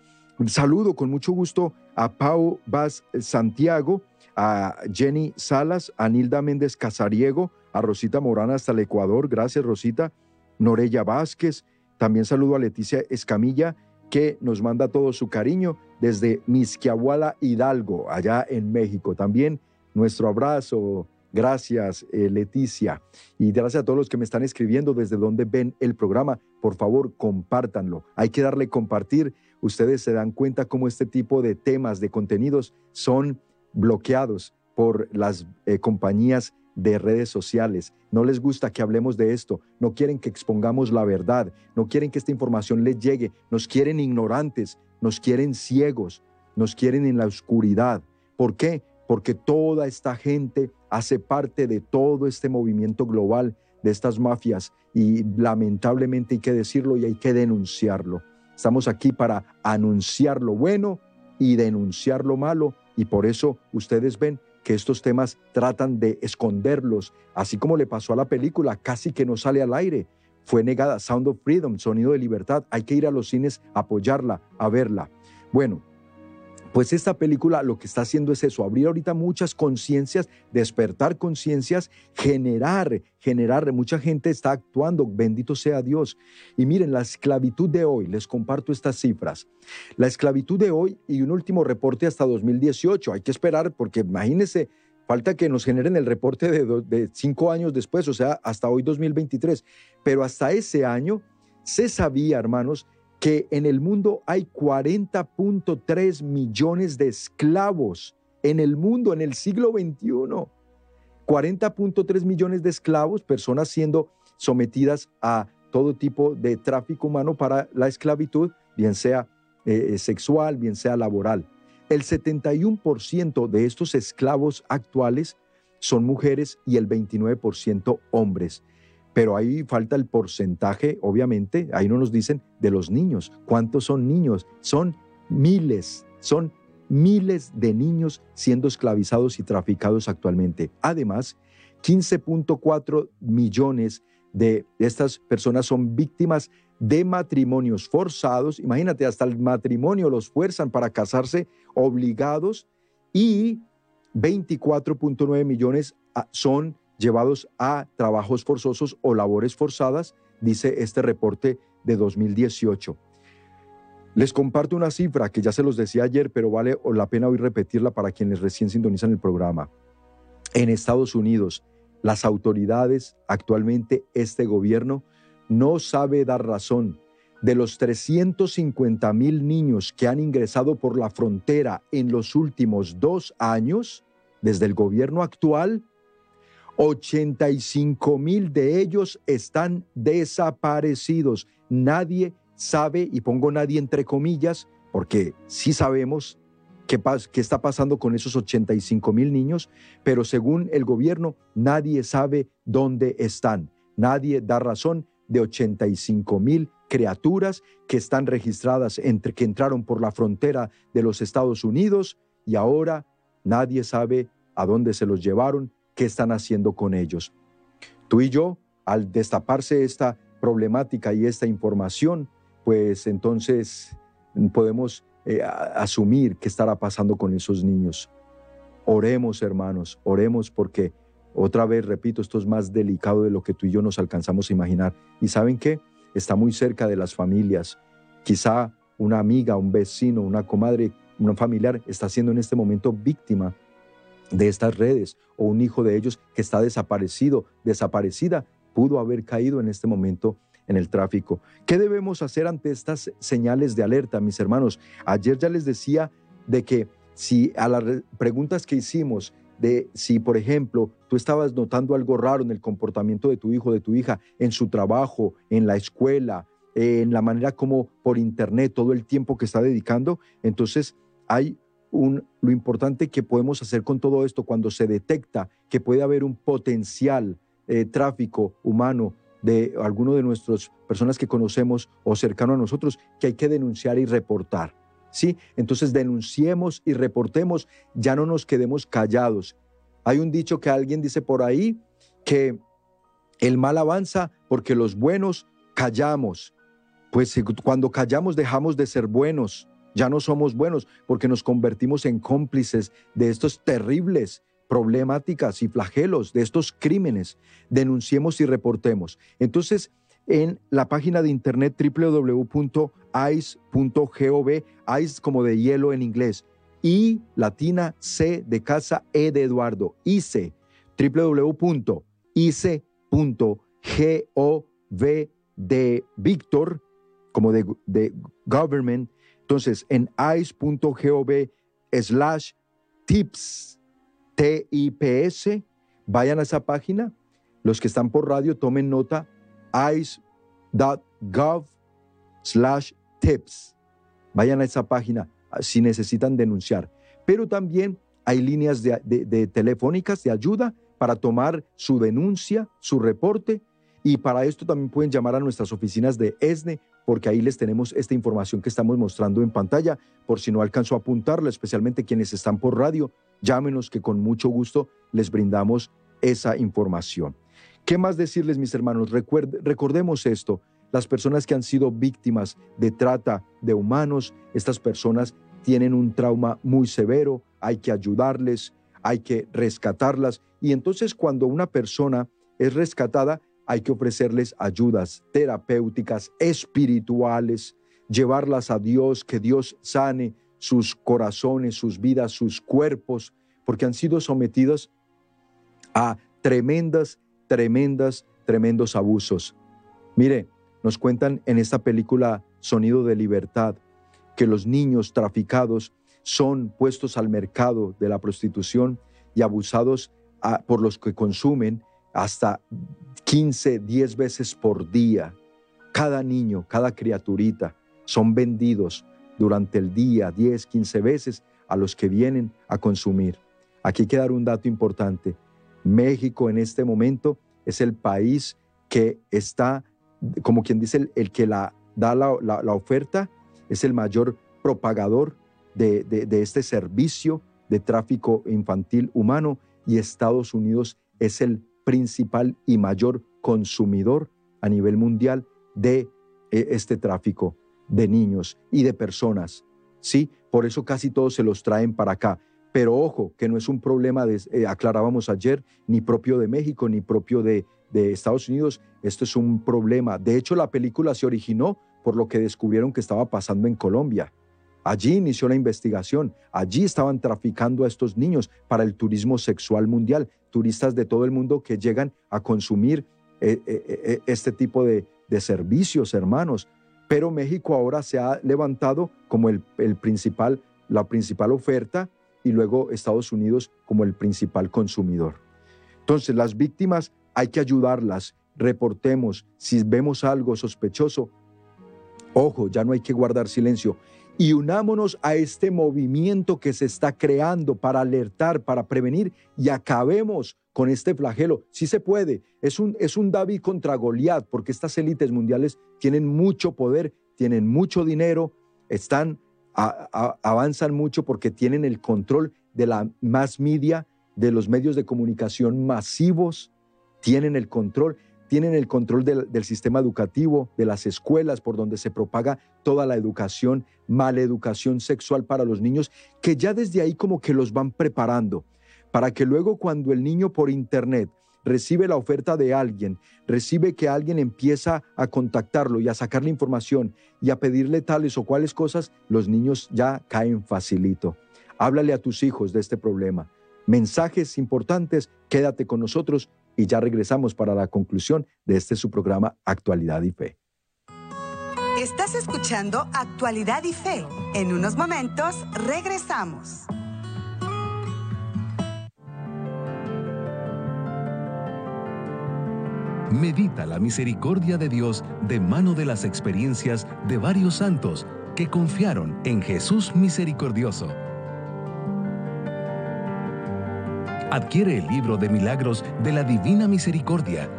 Saludo con mucho gusto a Pau Vaz Santiago, a Jenny Salas, a Nilda Méndez Casariego, a Rosita Morana hasta el Ecuador. Gracias, Rosita. Norella Vázquez. También saludo a Leticia Escamilla que nos manda todo su cariño desde Misquiahuala Hidalgo, allá en México. También nuestro abrazo. Gracias, eh, Leticia. Y gracias a todos los que me están escribiendo desde donde ven el programa. Por favor, compártanlo. Hay que darle compartir. Ustedes se dan cuenta cómo este tipo de temas, de contenidos, son bloqueados por las eh, compañías de redes sociales. No les gusta que hablemos de esto, no quieren que expongamos la verdad, no quieren que esta información les llegue, nos quieren ignorantes, nos quieren ciegos, nos quieren en la oscuridad. ¿Por qué? Porque toda esta gente hace parte de todo este movimiento global de estas mafias y lamentablemente hay que decirlo y hay que denunciarlo. Estamos aquí para anunciar lo bueno y denunciar lo malo y por eso ustedes ven que estos temas tratan de esconderlos, así como le pasó a la película, casi que no sale al aire. Fue negada Sound of Freedom, Sonido de Libertad. Hay que ir a los cines apoyarla, a verla. Bueno, pues esta película lo que está haciendo es eso, abrir ahorita muchas conciencias, despertar conciencias, generar, generar, mucha gente está actuando, bendito sea Dios. Y miren, la esclavitud de hoy, les comparto estas cifras. La esclavitud de hoy y un último reporte hasta 2018, hay que esperar porque imagínense, falta que nos generen el reporte de, cinco años después, o sea, hasta hoy 2023, pero hasta ese año se sabía, hermanos, que en el mundo hay 40.3 millones de esclavos en el mundo en el siglo XXI. 40.3 millones de esclavos, personas siendo sometidas a todo tipo de tráfico humano para la esclavitud, bien sea eh, sexual, bien sea laboral. El 71% de estos esclavos actuales son mujeres y el 29% hombres pero ahí falta el porcentaje, obviamente, ahí no nos dicen de los niños. ¿Cuántos son niños? Son miles, son miles de niños siendo esclavizados y traficados actualmente. Además, 15.4 millones de estas personas son víctimas de matrimonios forzados. Imagínate, hasta el matrimonio los fuerzan para casarse obligados y 24.9 millones ah, son llevados a trabajos forzosos o labores forzadas, dice este reporte de 2018. Les comparto una cifra que ya se los decía ayer, pero vale la pena hoy repetirla para quienes recién sintonizan el programa. En Estados Unidos, las autoridades, actualmente este gobierno, no sabe dar razón de los 350 mil niños que han ingresado por la frontera en los últimos dos años, desde el gobierno actual, 85 mil de ellos están desaparecidos. Nadie sabe, y pongo nadie entre comillas, porque sí sabemos qué, qué está pasando con esos 85 mil niños, pero según el gobierno, nadie sabe dónde están. Nadie da razón de 85 mil criaturas que están registradas entre que entraron por la frontera de los Estados Unidos y ahora nadie sabe a dónde se los llevaron, qué están haciendo con ellos. Tú y yo, al destaparse esta problemática y esta información, pues entonces podemos eh, asumir qué estará pasando con esos niños. Oremos, hermanos, oremos porque otra vez, repito, esto es más delicado de lo que tú y yo nos alcanzamos a imaginar. ¿Y saben qué? Está muy cerca de las familias. Quizá una amiga, un vecino, una comadre, un familiar está siendo en este momento víctima de estas redes o un hijo de ellos que está desaparecido, desaparecida, pudo haber caído en este momento en el tráfico. ¿Qué debemos hacer ante estas señales de alerta, mis hermanos? Ayer ya les decía de que si a las preguntas que hicimos de si, por ejemplo, tú estabas notando algo raro en el comportamiento de tu hijo, de tu hija, en su trabajo, en la escuela, en la manera como por internet, todo el tiempo que está dedicando, entonces hay lo importante que podemos hacer con todo esto cuando se detecta que puede haber un potencial eh, tráfico humano de alguno de nuestras personas que conocemos o cercano a nosotros, que hay que denunciar y reportar. ¿sí? Entonces denunciemos y reportemos, ya no nos quedemos callados. Hay un dicho que alguien dice por ahí que el mal avanza porque los buenos callamos. Pues cuando callamos dejamos de ser buenos, ya no somos buenos porque nos convertimos en cómplices de estos terribles problemáticas y flagelos, de estos crímenes. Denunciemos y reportemos. Entonces, en la página de internet www.ice.gov, ice como de hielo en inglés, y latina C de casa E de Eduardo, ICE, www.ice.gov de Víctor, como de, de government. Entonces, en ice.gov slash tips, T-I-P-S, vayan a esa página. Los que están por radio, tomen nota ice.gov slash tips. Vayan a esa página ah, si necesitan denunciar. Pero también hay líneas de, telefónicas de ayuda para tomar su denuncia, su reporte. Y para esto también pueden llamar a nuestras oficinas de ESNE, porque ahí les tenemos esta información que estamos mostrando en pantalla. Por si no alcanzó a apuntarla, especialmente quienes están por radio, llámenos que con mucho gusto les brindamos esa información. ¿Qué más decirles, mis hermanos? recordemos esto. Las personas que han sido víctimas de trata de humanos, estas personas tienen un trauma muy severo, hay que ayudarles, hay que rescatarlas. Y entonces cuando una persona es rescatada, hay que ofrecerles ayudas terapéuticas, espirituales, llevarlas a Dios, que Dios sane sus corazones, sus vidas, sus cuerpos, porque han sido sometidos a tremendas tremendas, tremendos abusos. Mire, nos cuentan en esta película Sonido de Libertad que los niños traficados son puestos al mercado de la prostitución y abusados por los que consumen hasta 15, 10 veces por día. Cada niño, cada criaturita son vendidos durante el día 10, 15 veces a los que vienen a consumir. Aquí hay un dato importante. México en este momento es el país que está, como quien dice, el, que la, da la, oferta, es el mayor propagador de, de este servicio de tráfico infantil humano y Estados Unidos es el principal y mayor consumidor a nivel mundial de e, este tráfico de niños y de personas. Sí, por eso casi todos se los traen para acá. Pero ojo, que no es un problema, de, eh, aclarábamos ayer, ni propio de México, ni propio de, de Estados Unidos. Esto es un problema. De hecho, la película se originó por lo que descubrieron que estaba pasando en Colombia. Allí inició la investigación. Allí estaban traficando a estos niños para el turismo sexual mundial. Turistas de todo el mundo que llegan a consumir eh, eh, este tipo de, servicios, hermanos. Pero México ahora se ha levantado como el principal, la principal oferta y luego Estados Unidos como el principal consumidor. Entonces, las víctimas hay que ayudarlas, reportemos, si vemos algo sospechoso, ojo, ya no hay que guardar silencio. Y unámonos a este movimiento que se está creando para alertar, para prevenir y acabemos con este flagelo. Sí se puede. Es un, es un David contra Goliat, porque estas élites mundiales tienen mucho poder, tienen mucho dinero, están, avanzan mucho porque tienen el control de la más media, de los medios de comunicación masivos, tienen el control tienen el control del, sistema educativo, de las escuelas por donde se propaga toda la educación, maleducación sexual para los niños, que ya desde ahí como que los van preparando, para que luego cuando el niño por internet recibe la oferta de alguien, recibe que alguien empieza a contactarlo y a sacarle información y a pedirle tales o cuales cosas, los niños ya caen facilito. Háblale a tus hijos de este problema. Mensajes importantes, quédate con nosotros y ya regresamos para la conclusión de este su programa Actualidad y Fe. Estás escuchando Actualidad y Fe. En unos momentos regresamos. Medita la misericordia de Dios de mano de las experiencias de varios santos que confiaron en Jesús misericordioso adquiere el libro de milagros de la Divina Misericordia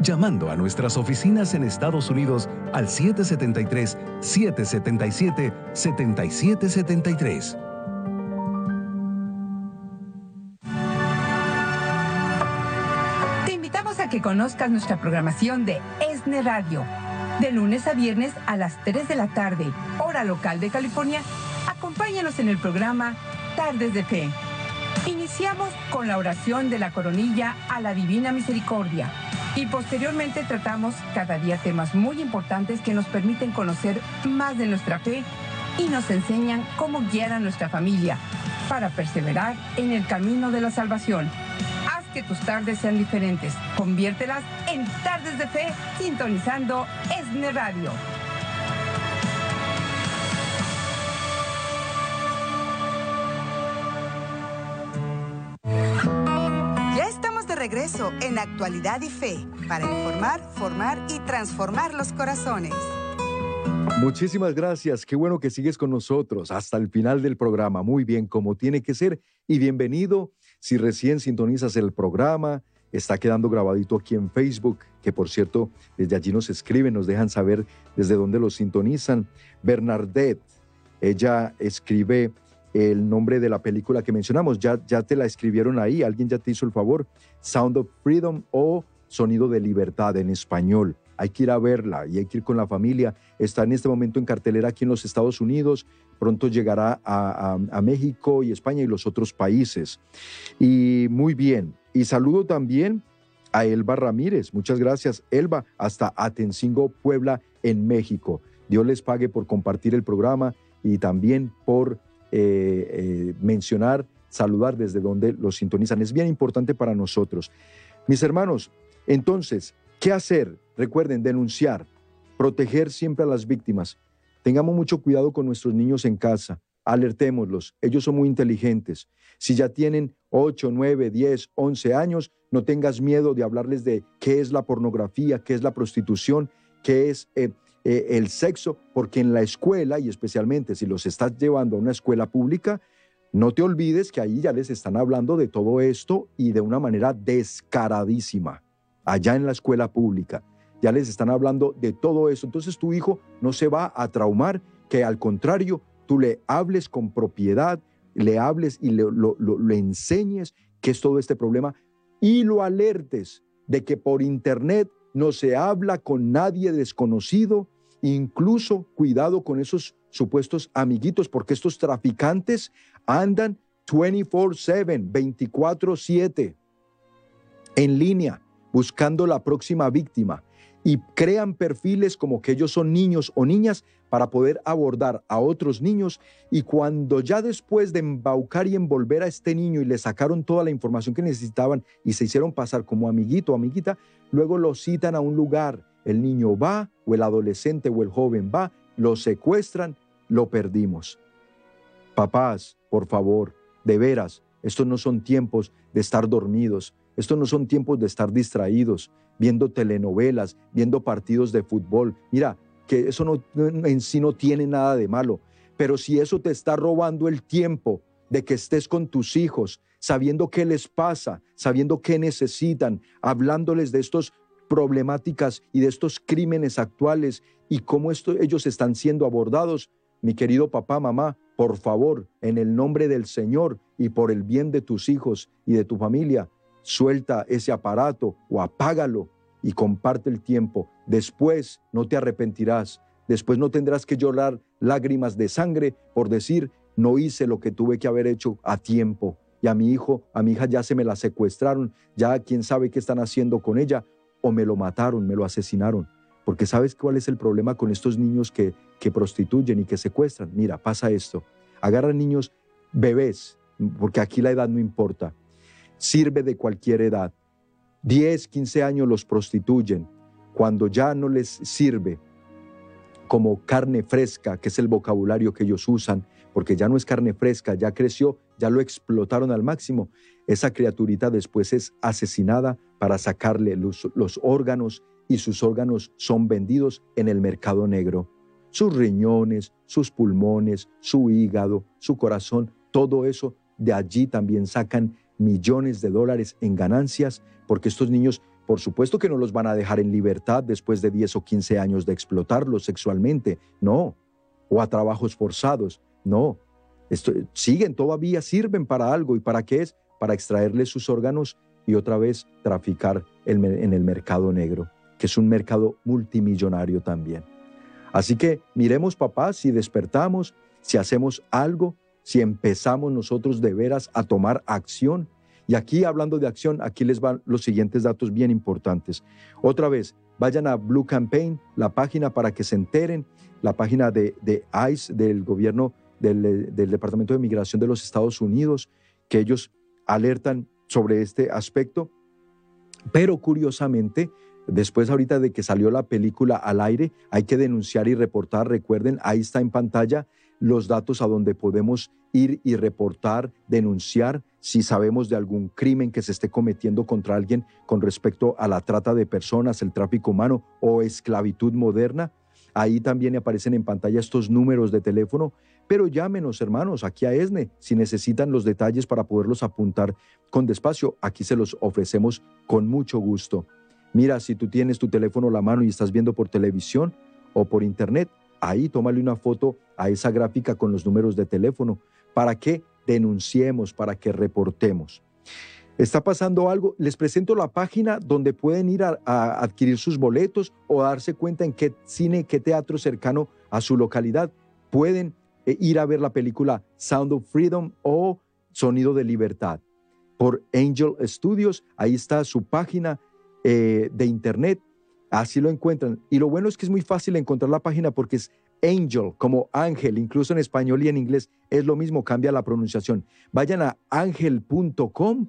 llamando a nuestras oficinas en Estados Unidos al 773-777-7773. Te invitamos a que conozcas nuestra programación de ESNE Radio. De lunes a viernes a las 3 de la tarde, hora local de California, acompáñanos en el programa Tardes de Fe Iniciamos con la oración de la coronilla a la Divina Misericordia y posteriormente tratamos cada día temas muy importantes que nos permiten conocer más de nuestra fe y nos enseñan cómo guiar a nuestra familia para perseverar en el camino de la salvación. Haz que tus tardes sean diferentes. Conviértelas en tardes de fe sintonizando ESNE Radio. En Actualidad y Fe para informar, formar y transformar los corazones. Muchísimas gracias. Qué bueno que sigues con nosotros hasta el final del programa. Muy bien, como tiene que ser. Y bienvenido. Si recién sintonizas el programa, está quedando grabadito aquí en Facebook, que por cierto, desde allí nos escriben, nos dejan saber desde dónde lo sintonizan. Bernadette, ella escribe el nombre de la película que mencionamos. Ya, ya te la escribieron ahí, alguien ya te hizo el favor. Sound of Freedom o Sonido de Libertad en español. Hay que ir a verla y hay que ir con la familia. Está en este momento en cartelera aquí en los Estados Unidos. Pronto llegará a, a México y España y los otros países. Y muy bien. Y saludo también a Elba Ramírez. Muchas gracias, Elba, hasta Atencingo, Puebla, en México. Dios les pague por compartir el programa y también por eh, eh, mencionar, saludar desde donde los sintonizan. Es bien importante para nosotros. Mis hermanos, entonces, ¿qué hacer? Recuerden, denunciar, proteger siempre a las víctimas. Tengamos mucho cuidado con nuestros niños en casa. Alertémoslos. Ellos son muy inteligentes. Si ya tienen 8, 9, 10, 11 años, no tengas miedo de hablarles de qué es la pornografía, qué es la prostitución, qué es eh, eh, el sexo, porque en la escuela, y especialmente si los estás llevando a una escuela pública, no te olvides que ahí ya les están hablando de todo esto y de una manera descaradísima, allá en la escuela pública. Ya les están hablando de todo eso. Entonces tu hijo no se va a traumar, que al contrario, tú le hables con propiedad, le hables y le, le enseñes qué es todo este problema y lo alertes de que por internet no se habla con nadie desconocido, incluso cuidado con esos supuestos amiguitos, porque estos traficantes andan 24/7, 24/7 en línea, buscando la próxima víctima. Y crean perfiles como que ellos son niños o niñas para poder abordar a otros niños. Y cuando ya después de embaucar y envolver a este niño y le sacaron toda la información que necesitaban y se hicieron pasar como amiguito o amiguita, luego lo citan a un lugar, el niño va o el adolescente o el joven va, lo secuestran, lo perdimos. Papás, por favor, de veras, estos no son tiempos de estar dormidos, estos no son tiempos de estar distraídos, viendo telenovelas, viendo partidos de fútbol. Mira, que eso no, en sí no tiene nada de malo, Pero si eso te está robando el tiempo de que estés con tus hijos, sabiendo qué les pasa, sabiendo qué necesitan, hablándoles de estas problemáticas y de estos crímenes actuales y cómo esto, ellos están siendo abordados, mi querido papá, mamá, por favor, en el nombre del Señor y por el bien de tus hijos y de tu familia, suelta ese aparato o apágalo y comparte el tiempo. Después no te arrepentirás. Después no tendrás que llorar lágrimas de sangre por decir, no hice lo que tuve que haber hecho a tiempo. Y a mi hijo, a mi hija ya se me la secuestraron, ya quién sabe qué están haciendo con ella, o me lo mataron, me lo asesinaron. Porque ¿sabes cuál es el problema con estos niños que, que prostituyen y que secuestran? Mira, pasa esto. Agarran niños bebés, porque aquí la edad no importa. Sirve de cualquier edad. 10, 15 años los prostituyen. Cuando ya no les sirve como carne fresca, que es el vocabulario que ellos usan, porque ya no es carne fresca, ya creció, ya lo explotaron al máximo. Esa criaturita después es asesinada para sacarle los, órganos y sus órganos son vendidos en el mercado negro. Sus riñones, sus pulmones, su hígado, su corazón, todo eso de allí también sacan millones de dólares en ganancias, porque estos niños, por supuesto que no los van a dejar en libertad después de 10 o 15 años de explotarlos sexualmente, no, o a trabajos forzados, no. Siguen todavía, sirven para algo. ¿Y para qué es? Para extraerles sus órganos y otra vez traficar en el mercado negro que es un mercado multimillonario también. Así que miremos, papá, si despertamos, si hacemos algo, si empezamos nosotros de veras a tomar acción. Y aquí, hablando de acción, aquí les van los siguientes datos bien importantes. Otra vez, vayan a Blue Campaign, la página para que se enteren, la página de, ICE, del gobierno del Departamento de Migración de los Estados Unidos, que ellos alertan sobre este aspecto. Pero curiosamente, Después ahorita de que salió la película al aire, hay que denunciar y reportar. Recuerden, ahí está en pantalla los datos a donde podemos ir y reportar, denunciar si sabemos de algún crimen que se esté cometiendo contra alguien con respecto a la trata de personas, el tráfico humano o esclavitud moderna. Ahí también aparecen en pantalla estos números de teléfono, pero llámenos hermanos aquí a ESNE si necesitan los detalles para poderlos apuntar con despacio. Aquí se los ofrecemos con mucho gusto. Mira, si tú tienes tu teléfono a la mano y estás viendo por televisión o por internet, ahí tómale una foto a esa gráfica con los números de teléfono para que denunciemos, para que reportemos. ¿Está pasando algo? Les presento la página donde pueden ir a, adquirir sus boletos o darse cuenta en qué cine, qué teatro cercano a su localidad. Pueden eh, ir a ver la película Sound of Freedom o Sonido de Libertad por Angel Studios. Ahí está su página eh, de internet. Así lo encuentran. Y lo bueno es que es muy fácil encontrar la página porque es Angel, como ángel, incluso en español y en inglés es lo mismo, cambia la pronunciación. Vayan a angel.com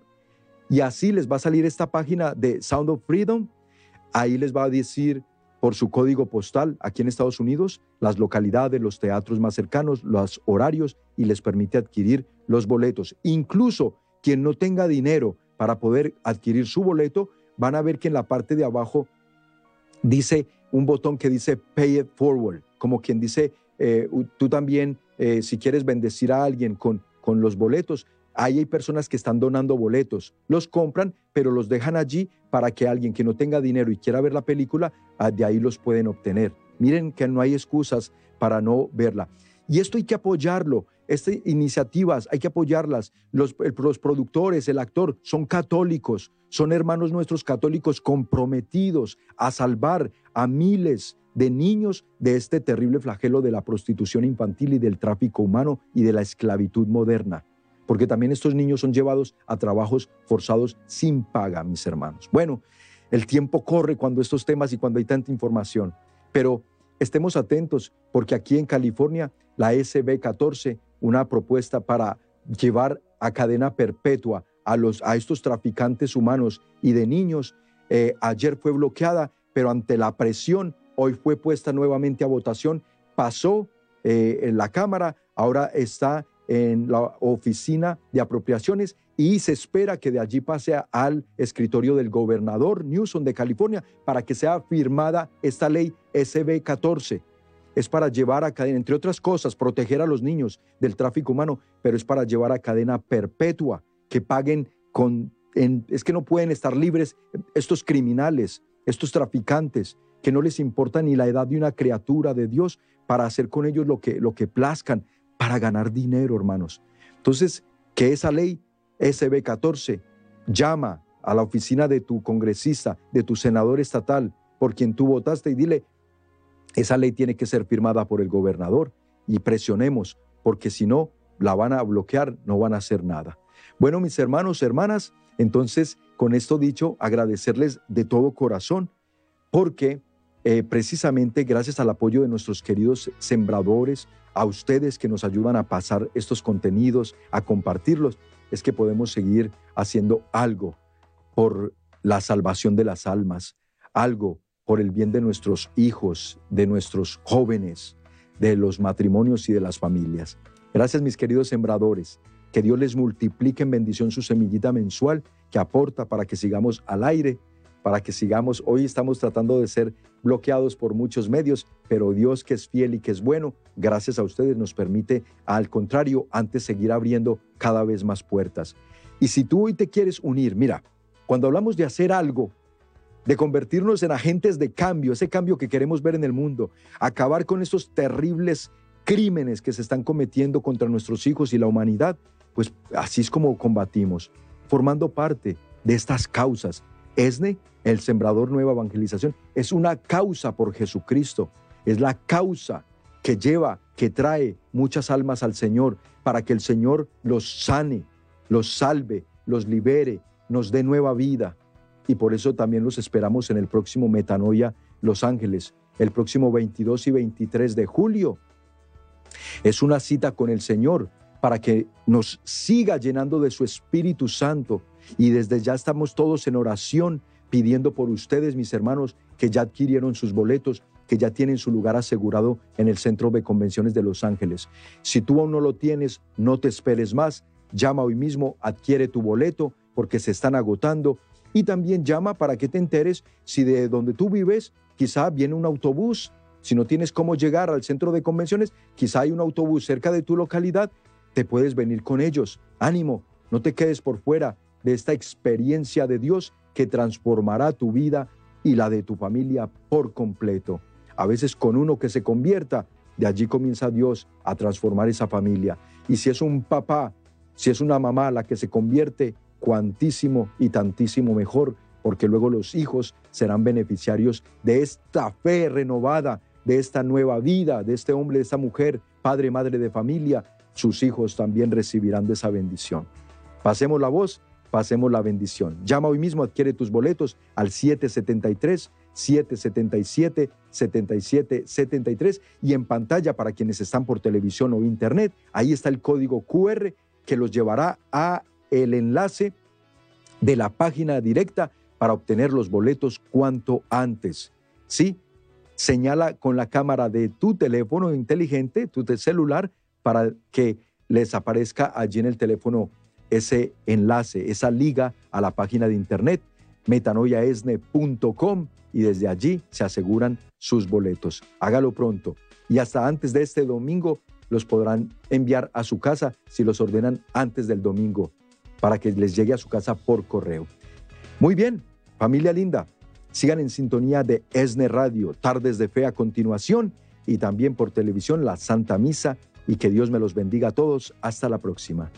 y así les va a salir esta página de Sound of Freedom. Ahí les va a decir por su código postal aquí en Estados Unidos, las localidades, los teatros más cercanos, los horarios y les permite adquirir los boletos. Incluso quien no tenga dinero para poder adquirir su boleto, van a ver que en la parte de abajo dice un botón que dice Pay It Forward, como quien dice, eh, tú también, eh, si quieres bendecir a alguien con, con los boletos, ahí hay personas que están donando boletos, los compran, pero los dejan allí para que alguien que no tenga dinero y quiera ver la película, ah, de ahí los pueden obtener. Miren que no hay excusas para no verla. Y esto hay que apoyarlo. Estas iniciativas hay que apoyarlas. Los, los, productores, el actor, son católicos, son hermanos nuestros católicos comprometidos a salvar a miles de niños de este terrible flagelo de la prostitución infantil y del tráfico humano y de la esclavitud moderna. Porque también estos niños son llevados a trabajos forzados sin paga, mis hermanos. Bueno, el tiempo corre cuando estos temas y cuando hay tanta información, pero estemos atentos porque aquí en California la SB14 una propuesta para llevar a cadena perpetua a, los, a estos traficantes humanos y de niños. Eh, ayer fue bloqueada, pero ante la presión, hoy fue puesta nuevamente a votación. Pasó eh, en la Cámara, ahora está en la oficina de apropiaciones y se espera que de allí pase al escritorio del gobernador Newsom de California para que sea firmada esta ley SB 14 es para llevar a cadena, entre otras cosas, proteger a los niños del tráfico humano, pero es para llevar a cadena perpetua, que paguen con... es que no pueden estar libres estos criminales, estos traficantes, que no les importa ni la edad de una criatura de Dios para hacer con ellos lo que, lo que plazcan, para ganar dinero, hermanos. Entonces, que esa ley SB 14 llama a la oficina de tu congresista, de tu senador estatal, por quien tú votaste y dile, esa ley tiene que ser firmada por el gobernador y presionemos, porque si no, la van a bloquear, no van a hacer nada. Bueno, mis hermanos, hermanas, entonces, con esto dicho, agradecerles de todo corazón, porque eh, precisamente gracias al apoyo de nuestros queridos sembradores, a ustedes que nos ayudan a pasar estos contenidos, a compartirlos, es que podemos seguir haciendo algo por la salvación de las almas, algo por el bien de nuestros hijos, de nuestros jóvenes, de los matrimonios y de las familias. Gracias mis queridos sembradores. Que Dios les multiplique en bendición su semillita mensual que aporta para que sigamos al aire, para que sigamos. Hoy estamos tratando de ser bloqueados por muchos medios, pero Dios que es fiel y que es bueno, gracias a ustedes nos permite, al contrario, antes seguir abriendo cada vez más puertas. Y si tú hoy te quieres unir, mira, cuando hablamos de hacer algo, de convertirnos en agentes de cambio, ese cambio que queremos ver en el mundo, acabar con estos terribles crímenes que se están cometiendo contra nuestros hijos y la humanidad, pues así es como combatimos, formando parte de estas causas. ESNE, el Sembrador Nueva Evangelización, es una causa por Jesucristo, es la causa que lleva, que trae muchas almas al Señor para que el Señor los sane, los salve, los libere, nos dé nueva vida, y por eso también los esperamos en el próximo Metanoia Los Ángeles, el próximo 22 y 23 de julio. Es una cita con el Señor para que nos siga llenando de su Espíritu Santo y desde ya estamos todos en oración pidiendo por ustedes, mis hermanos, que ya adquirieron sus boletos, que ya tienen su lugar asegurado en el Centro de Convenciones de Los Ángeles. Si tú aún no lo tienes, no te esperes más. Llama hoy mismo, adquiere tu boleto porque se están agotando y también llama para que te enteres si de donde tú vives quizá viene un autobús, si no tienes cómo llegar al centro de convenciones, quizá hay un autobús cerca de tu localidad, te puedes venir con ellos. Ánimo, no te quedes por fuera de esta experiencia de Dios que transformará tu vida y la de tu familia por completo. A veces con uno que se convierta, de allí comienza Dios a transformar esa familia. Y si es un papá, si es una mamá la que se convierte, cuantísimo y tantísimo mejor, porque luego los hijos serán beneficiarios de esta fe renovada, de esta nueva vida, de este hombre, de esta mujer, padre, madre de familia, sus hijos también recibirán de esa bendición. Pasemos la voz, pasemos la bendición. Llama hoy mismo, adquiere tus boletos al 773 777 7773 y en pantalla para quienes están por televisión o internet, ahí está el código QR que los llevará a el enlace de la página directa para obtener los boletos cuanto antes. Sí, señala con la cámara de tu teléfono inteligente, tu celular, para que les aparezca allí en el teléfono ese enlace, esa liga a la página de internet metanoyaesne.com y desde allí se aseguran sus boletos. Hágalo pronto y hasta antes de este domingo los podrán enviar a su casa si los ordenan antes del domingo para que les llegue a su casa por correo. Muy bien, familia linda, sigan en sintonía de ESNE Radio, Tardes de Fe a continuación y también por televisión La Santa Misa y que Dios me los bendiga a todos. Hasta la próxima.